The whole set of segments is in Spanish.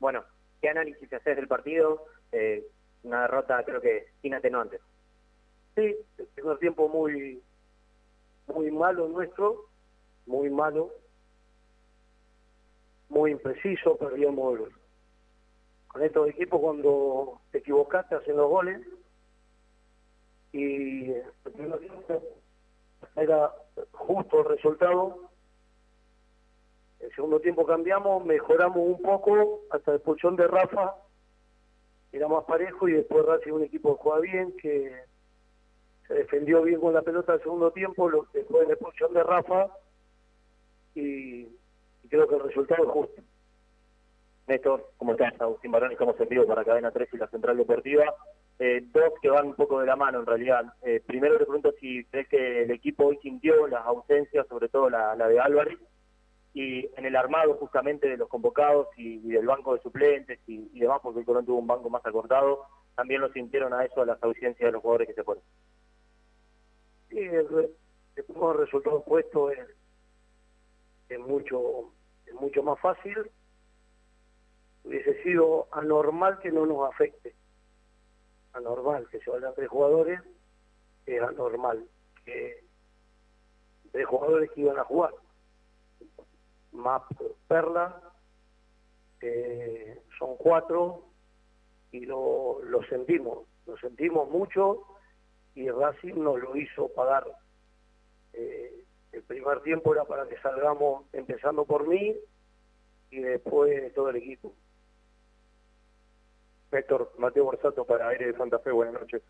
Bueno, ¿qué análisis haces del partido? Eh, una derrota creo que sin atenuantes. Sí, el primer tiempo muy, muy malo nuestro, muy malo, muy impreciso, perdíamos con estos equipos cuando te equivocaste hacen los goles y tiempo era justo el resultado. El segundo tiempo cambiamos, mejoramos un poco hasta el pulsión de Rafa, era más parejo y después Racing un equipo que juega bien, que se defendió bien con la pelota el segundo tiempo, lo, después de la expulsión de Rafa y, creo que el resultado es justo. Néstor, ¿cómo estás? Agustín Barón, estamos en vivo para Cadena 3 y la Central Deportiva. Eh, dos que van un poco de la mano en realidad. Eh, primero te pregunto si crees que el equipo hoy sintió las ausencias, sobre todo la, de Álvarez, y en el armado justamente de los convocados y, del banco de suplentes y, demás, porque el Colón tuvo un banco más acortado, también lo sintieron a eso, a las ausencias de los jugadores que se fueron. Sí, el, el resultado puesto es, mucho, mucho más fácil. Hubiese sido anormal que no nos afecte. Anormal que se vayan tres jugadores, es anormal que tres jugadores que iban a jugar. Más Perla, son cuatro, y lo, lo sentimos, lo sentimos mucho y Racing nos lo hizo pagar. Eh, el primer tiempo era para que salgamos empezando por mí y después todo el equipo. Héctor, Mateo Borsato para Aire de Santa Fe, buenas noches.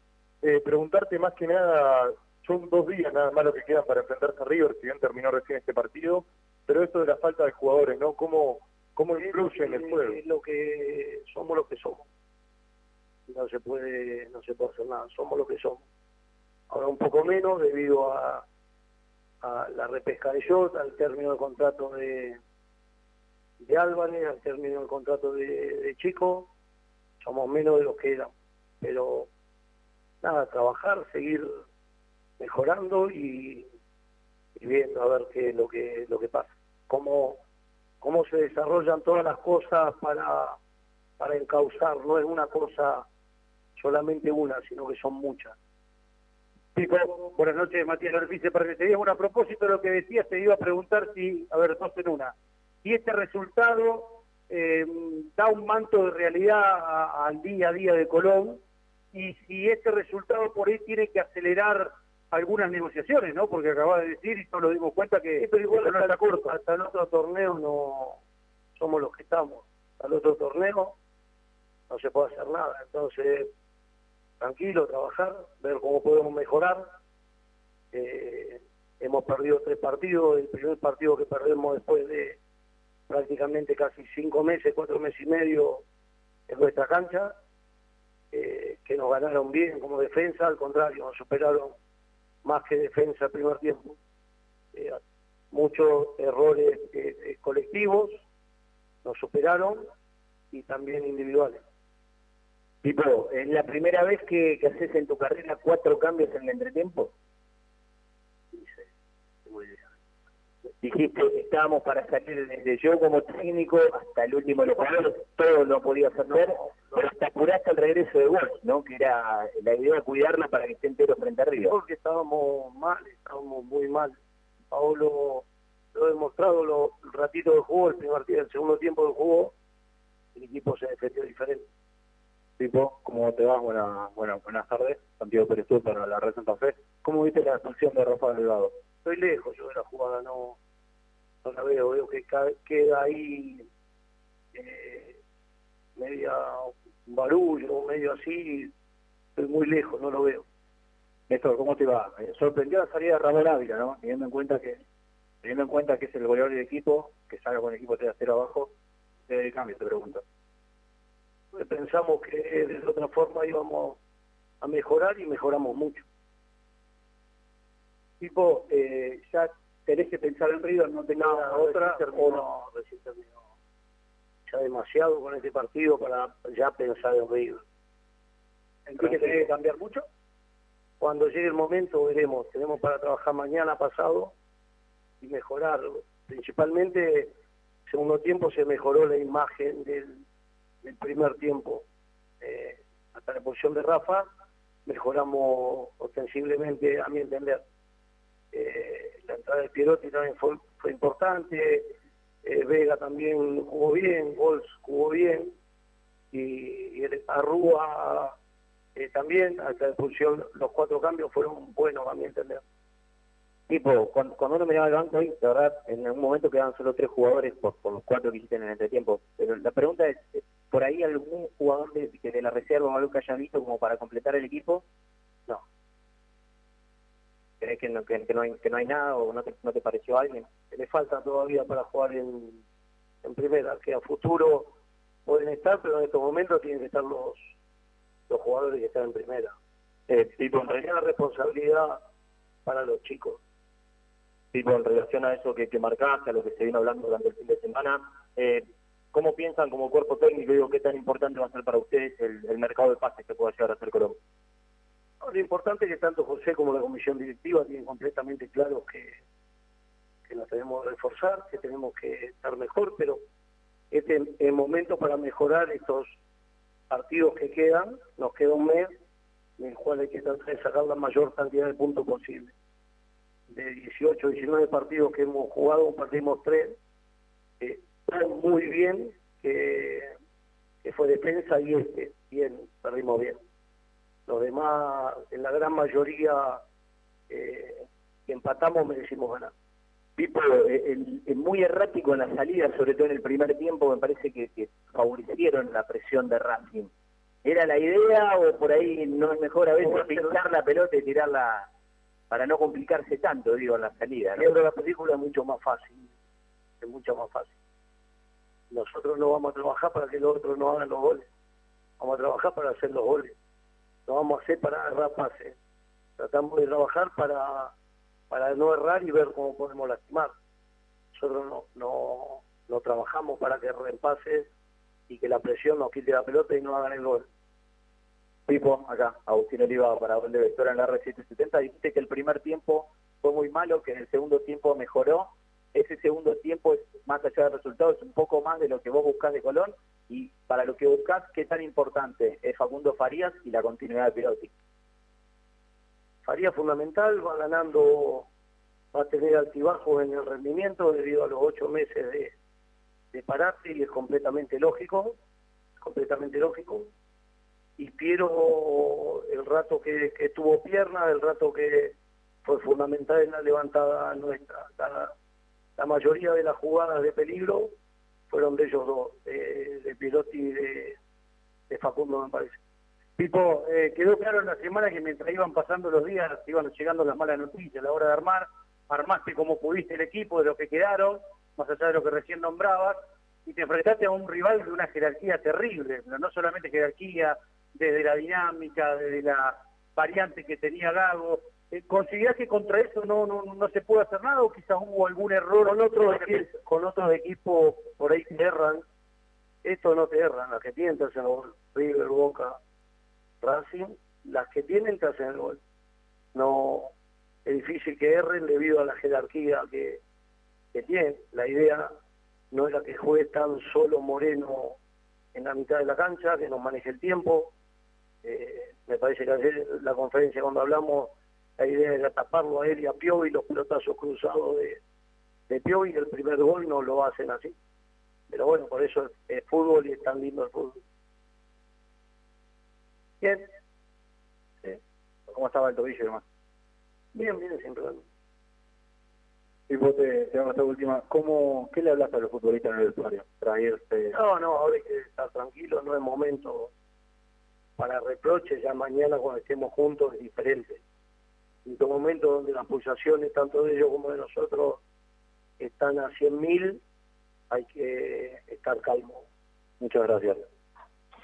Eh, preguntarte más que nada, son dos días nada más lo que quedan para enfrentarse a River, si bien terminó recién este partido, pero esto de la falta de jugadores, ¿no? ¿Cómo, cómo influye en el juego? Es lo que somos lo que somos. No se puede, no se puede hacer nada, somos lo que somos ahora un poco menos debido a, la repesca de Jot, al término del contrato de, de Álvarez, al término del contrato de, Chico, somos menos de los que éramos. Pero nada, trabajar, seguir mejorando y, viendo a ver qué es lo que, lo que pasa. Cómo, cómo se desarrollan todas las cosas para, para encauzar, no es una cosa solamente una, sino que son muchas. Buenas noches, Matías Lorfice, para que te diga bueno, a propósito de lo que decías, te iba a preguntar si, a ver, dos en una, si este resultado eh, da un manto de realidad al día a día de Colón y si este resultado por ahí tiene que acelerar algunas negociaciones, ¿no? Porque acabas de decir y todos nos dimos cuenta que... pero igual hasta, no corto. hasta el otro torneo no somos los que estamos. Al otro torneo no se puede hacer nada. Entonces, tranquilo, trabajar, ver cómo podemos mejorar. Eh, hemos perdido tres partidos, el primer partido que perdemos después de prácticamente casi cinco meses, cuatro meses y medio en nuestra cancha, eh, que nos ganaron bien como defensa, al contrario, nos superaron más que defensa primer tiempo. Eh, muchos errores colectivos nos superaron y también individuales. Tipo, ¿es la primera vez que, haces en tu carrera cuatro cambios en el entretiempo? Dijiste, estábamos para salir desde yo como técnico hasta el último jugadores, todo lo podías hacer, pero hasta apuraste el regreso de vos, ¿no? Que era la idea de cuidarla para que esté entero frente a Río. Porque estábamos mal, estábamos muy mal. Pablo lo ha demostrado lo, el ratito de juego, el primer el segundo tiempo de juego, el equipo se defendió diferente. Tipo, ¿cómo te va? Buena, buenas tardes. Santiago Pérez para la Red Santa Fe. ¿Cómo viste la expulsión de Rafa Delgado? Estoy lejos yo de la jugada, no, no la veo. Veo que queda ahí eh, media barullo, medio así. Estoy muy lejos, no lo veo. Néstor, ¿cómo te va? Eh, sorprendió la salida de Ramón Ávila, ¿no? Teniendo en cuenta que teniendo en cuenta que es el goleador del equipo, que salga con el equipo 3 a 0 abajo, de cambio, te pregunto pensamos que de otra forma íbamos a mejorar y mejoramos mucho. Tipo, eh, ya tenés que pensar en River, no tenés nada otra, o no, recién terminó. Ya demasiado con este partido para ya pensar en River. ¿En qué tenés que cambiar mucho? Cuando llegue el momento veremos, tenemos para trabajar mañana pasado y mejorar. Principalmente, segundo tiempo se mejoró la imagen del primer tiempo, eh, hasta la posición de Rafa, mejoramos ostensiblemente, a mi entender. Eh, de Pierotti también fue, importante, eh, Vega también jugó bien, Bols jugó bien, y, el Arrúa eh, también, hasta la posición, los cuatro cambios fueron buenos, a mi entender. Tipo, cuando, uno miraba el banco hoy, la verdad, en algún momento quedaban solo tres jugadores por, los cuatro que hiciste en el entretiempo. Pero la pregunta es, ¿por ahí algún jugador de, de la reserva o algo que haya visto como para completar el equipo? ¿Crees que no, que, no, hay, que no hay nada o no te, no te pareció alguien? Le falta todavía para jugar en, en primera, que a futuro pueden estar, pero en estos momentos tienen que estar los, los jugadores que están en primera. Eh, tipo, en realidad la responsabilidad para los chicos tipo en relación a eso que, que marcaste, a lo que se vino hablando durante el fin de semana, eh, ¿cómo piensan como cuerpo técnico, digo, qué tan importante va a ser para ustedes el, mercado de pases que pueda llegar a ser Colombia? Lo importante es que tanto José como la comisión directiva tienen completamente claro que, que nos tenemos que reforzar, que tenemos que estar mejor, pero este es el momento para mejorar estos partidos que quedan, nos queda un mes en el cual hay que tratar de sacar la mayor cantidad de puntos posible de 18, 19 partidos que hemos jugado, perdimos tres. Eh, muy bien, que, fue defensa y este, bien, perdimos bien. Los demás, en la gran mayoría, eh, empatamos, merecimos ganar. Pipo, eh, muy errático en la salida, sobre todo en el primer tiempo, me parece que, favorecieron la presión de Racing. ¿Era la idea o por ahí no es mejor a veces pintar la pelota y tirarla para no complicarse tanto, digo, en la salida. ¿no? la película es mucho más fácil, es mucho más fácil. Nosotros no vamos a trabajar para que los otros no hagan los goles, vamos a trabajar para hacer los goles, no vamos a hacer para agarrar pases. Tratamos de trabajar para, para no errar y ver cómo podemos lastimar. Nosotros no, no, trabajamos para que repases y que la presión nos quite la pelota y no hagan el gol. Pipo, acá, Agustín Oliva para Gol de Vectora en la R770, dijiste que el primer tiempo fue muy malo, que en el segundo tiempo mejoró. Ese segundo tiempo es más allá del resultado, es un poco más de lo que vos buscás de Colón. Y para lo que buscás, ¿qué tan importante es Facundo Farías y la continuidad de Pirotti? Farías fundamental, va ganando, va a tener altibajos en el rendimiento debido a los ocho meses de, de parate y es completamente lógico, completamente lógico y Piero el rato que, tuvo pierna, el rato que fue fundamental en la levantada nuestra. La, mayoría de las jugadas de peligro fueron de ellos dos, de, Pirotti y de, Facundo, me parece. Pipo, eh, quedó claro en la semana que mientras iban pasando los días, iban llegando las malas noticias a la hora de armar, armaste como pudiste el equipo de lo que quedaron, más allá de lo que recién nombrabas, y te enfrentaste a un rival de una jerarquía terrible, pero no solamente jerarquía desde la dinámica, desde la variante que tenía Gago. Eh, ¿Considerás que contra eso no, no, no se puede hacer nada o quizás hubo algún error? Con otros, equipos, con otros equipos por ahí te erran, esto no te erran, las que tienen te hacen el gol, River, Boca, Racing, las que tienen te hacen el gol. No, es difícil que erren debido a la jerarquía que, que tienen. La idea no era que juegue tan solo Moreno en la mitad de la cancha, que nos maneje el tiempo, eh, me parece que ayer la conferencia cuando hablamos, la idea era taparlo a él y a Piovi, los pelotazos cruzados de, de Piovi, el primer gol no lo hacen así. Pero bueno, por eso es, fútbol y es tan lindo el fútbol. Bien. ¿Cómo estaba el tobillo demás? Bien, bien, siempre. Y vos te, te esta última, ¿cómo, ¿qué le hablas a los futbolistas en el vestuario? No, no, ahora hay que estar tranquilo, no es momento para reproches, ya mañana cuando estemos juntos es diferente. En un momento donde las pulsaciones, tanto de ellos como de nosotros, están a 100.000, hay que estar calmo. Muchas gracias.